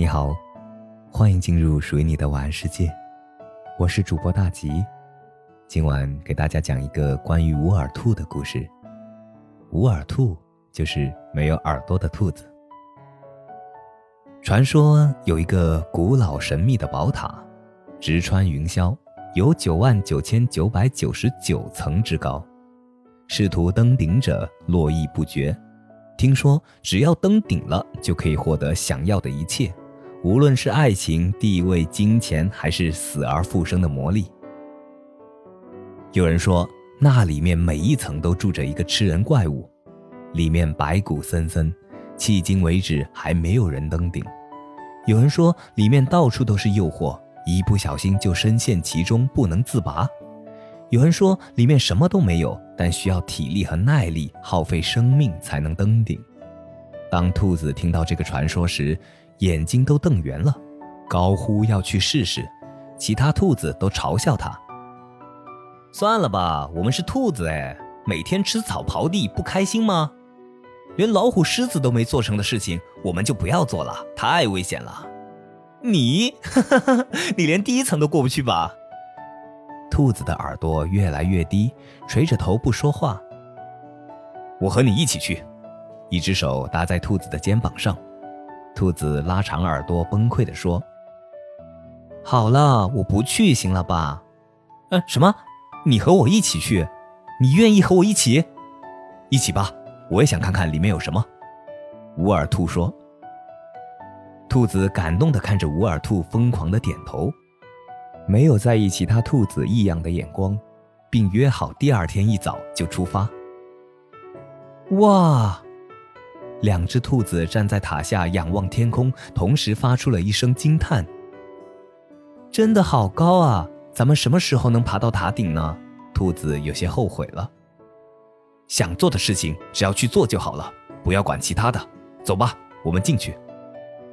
你好，欢迎进入属于你的晚安世界，我是主播大吉。今晚给大家讲一个关于无耳兔的故事。无耳兔就是没有耳朵的兔子。传说有一个古老神秘的宝塔，直穿云霄，有九万九千九百九十九层之高，试图登顶者络绎不绝。听说只要登顶了，就可以获得想要的一切，无论是爱情、地位、金钱，还是死而复生的魔力。有人说，那里面每一层都住着一个吃人怪物，里面白骨森森，迄今为止还没有人登顶。有人说，里面到处都是诱惑，一不小心就深陷其中，不能自拔。有人说里面什么都没有，但需要体力和耐力，耗费生命才能登顶。当兔子听到这个传说时，眼睛都瞪圆了，高呼要去试试。其他兔子都嘲笑他：“算了吧，我们是兔子哎，每天吃草刨地不开心吗？连老虎、狮子都没做成的事情，我们就不要做了，太危险了。你，你连第一层都过不去吧？”兔子的耳朵越来越低，垂着头不说话。我和你一起去，一只手搭在兔子的肩膀上。兔子拉长耳朵，崩溃地说：“好了，我不去，行了吧？”“嗯，什么？你和我一起去？你愿意和我一起？一起吧，我也想看看里面有什么。”无耳兔说。兔子感动地看着无耳兔，疯狂地点头。没有在意其他兔子异样的眼光，并约好第二天一早就出发。哇！两只兔子站在塔下仰望天空，同时发出了一声惊叹：“真的好高啊！咱们什么时候能爬到塔顶呢？”兔子有些后悔了。想做的事情只要去做就好了，不要管其他的。走吧，我们进去。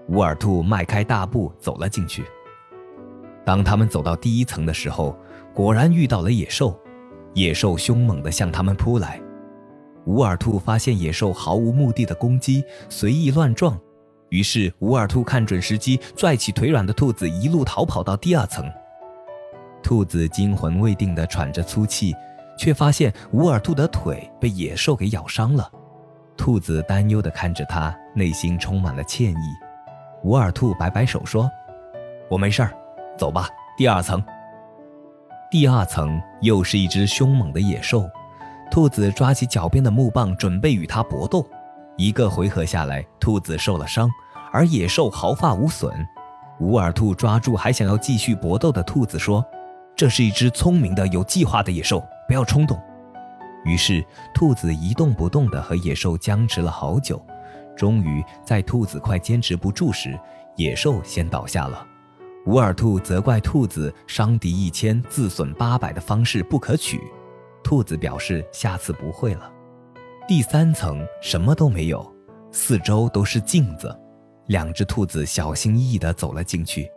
乌尔兔迈开大步走了进去。当他们走到第一层的时候，果然遇到了野兽。野兽凶猛地向他们扑来。无耳兔发现野兽毫无目的的攻击，随意乱撞，于是无耳兔看准时机，拽起腿软的兔子，一路逃跑到第二层。兔子惊魂未定地喘着粗气，却发现无耳兔的腿被野兽给咬伤了。兔子担忧地看着它，内心充满了歉意。无耳兔摆摆手说：“我没事儿。”走吧，第二层。第二层又是一只凶猛的野兽，兔子抓起脚边的木棒，准备与它搏斗。一个回合下来，兔子受了伤，而野兽毫发无损。无耳兔抓住还想要继续搏斗的兔子，说：“这是一只聪明的、有计划的野兽，不要冲动。”于是，兔子一动不动地和野兽僵持了好久，终于在兔子快坚持不住时，野兽先倒下了。无耳兔责怪兔子伤敌一千自损八百的方式不可取，兔子表示下次不会了。第三层什么都没有，四周都是镜子。两只兔子小心翼翼地走了进去，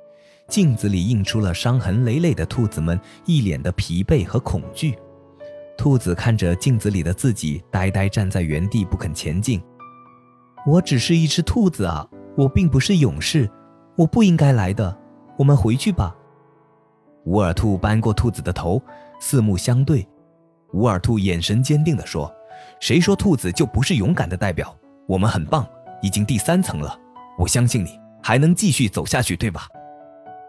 镜子里映出了伤痕累累的兔子们一脸的疲惫和恐惧。兔子看着镜子里的自己，呆呆站在原地不肯前进。我只是一只兔子啊，我并不是勇士，我不应该来的。我们回去吧。无耳兔扳过兔子的头，四目相对。无耳兔眼神坚定地说：“谁说兔子就不是勇敢的代表？我们很棒，已经第三层了。我相信你还能继续走下去，对吧？”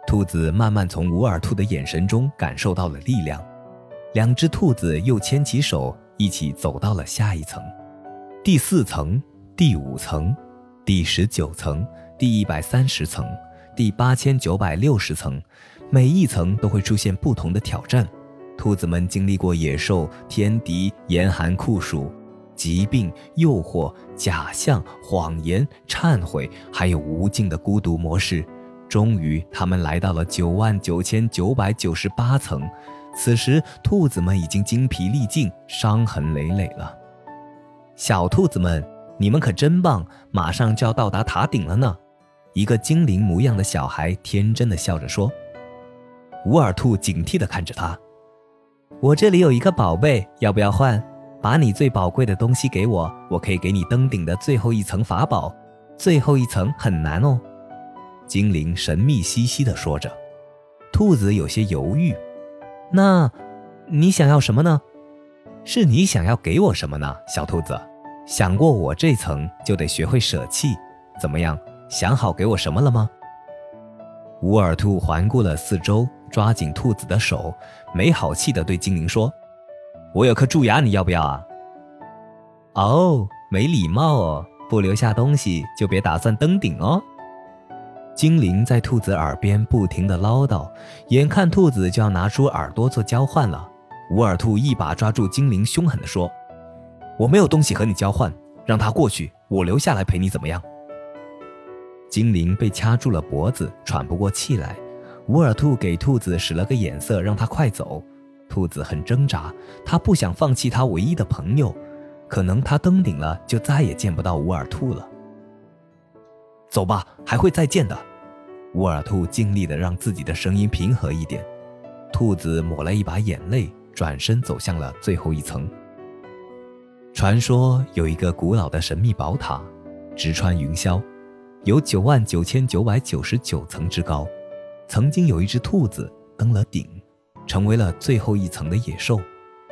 兔子慢慢从无耳兔的眼神中感受到了力量。两只兔子又牵起手，一起走到了下一层。第四层、第五层、第十九层、第一百三十层。第八千九百六十层，每一层都会出现不同的挑战。兔子们经历过野兽、天敌、严寒酷暑、疾病、诱惑、假象、谎言、忏悔，还有无尽的孤独模式。终于，他们来到了九万九千九百九十八层。此时，兔子们已经精疲力尽，伤痕累累了。小兔子们，你们可真棒！马上就要到达塔顶了呢。一个精灵模样的小孩天真的笑着说：“无耳兔警惕的看着他，我这里有一个宝贝，要不要换？把你最宝贵的东西给我，我可以给你登顶的最后一层法宝。最后一层很难哦。”精灵神秘兮兮地说着。兔子有些犹豫：“那，你想要什么呢？是你想要给我什么呢，小兔子？想过我这层就得学会舍弃，怎么样？想好给我什么了吗？”乌尔兔环顾了四周，抓紧兔子的手，没好气地对精灵说：“我有颗蛀牙，你要不要啊？”“哦，没礼貌哦，不留下东西就别打算登顶哦。”精灵在兔子耳边不停地唠叨，眼看兔子就要拿出耳朵做交换了，乌尔兔一把抓住精灵，凶狠地说：“我没有东西和你交换，让他过去，我留下来陪你，怎么样？”精灵被掐住了脖子，喘不过气来。乌尔兔给兔子使了个眼色，让它快走。兔子很挣扎，它不想放弃它唯一的朋友，可能它登顶了就再也见不到乌尔兔了。走吧，还会再见的。乌尔兔尽力的让自己的声音平和一点。兔子抹了一把眼泪，转身走向了最后一层。传说有一个古老的神秘宝塔，直穿云霄，有九万九千九百九十九层之高。曾经有一只兔子登了顶，成为了最后一层的野兽。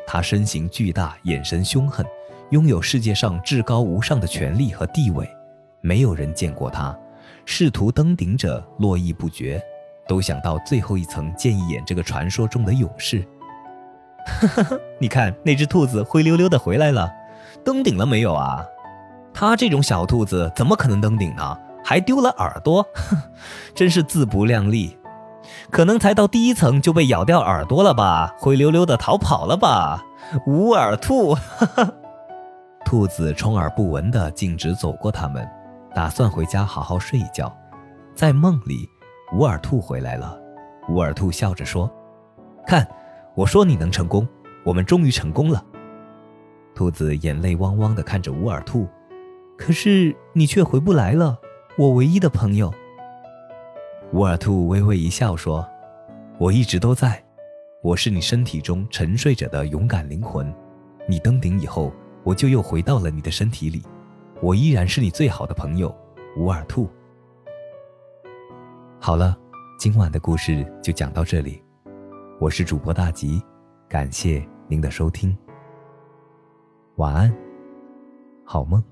它身形巨大，眼神凶狠，拥有世界上至高无上的权力和地位。没有人见过它，试图登顶者络绎不绝，都想到最后一层见一眼这个传说中的勇士。你看那只兔子灰溜溜的回来了，登顶了没有啊？它这种小兔子怎么可能登顶呢？还丢了耳朵，真是自不量力。可能才到第一层就被咬掉耳朵了吧？灰溜溜的逃跑了吧？无耳兔。兔子充耳不闻的径直走过他们。打算回家好好睡一觉，在梦里，乌尔兔回来了。乌尔兔笑着说：“看，我说你能成功，我们终于成功了。”兔子眼泪汪汪的看着乌尔兔，可是你却回不来了，我唯一的朋友。乌尔兔微微一笑说：“我一直都在，我是你身体中沉睡着的勇敢灵魂。你登顶以后，我就又回到了你的身体里。”我依然是你最好的朋友，乌尔兔。好了，今晚的故事就讲到这里，我是主播大吉，感谢您的收听，晚安，好梦。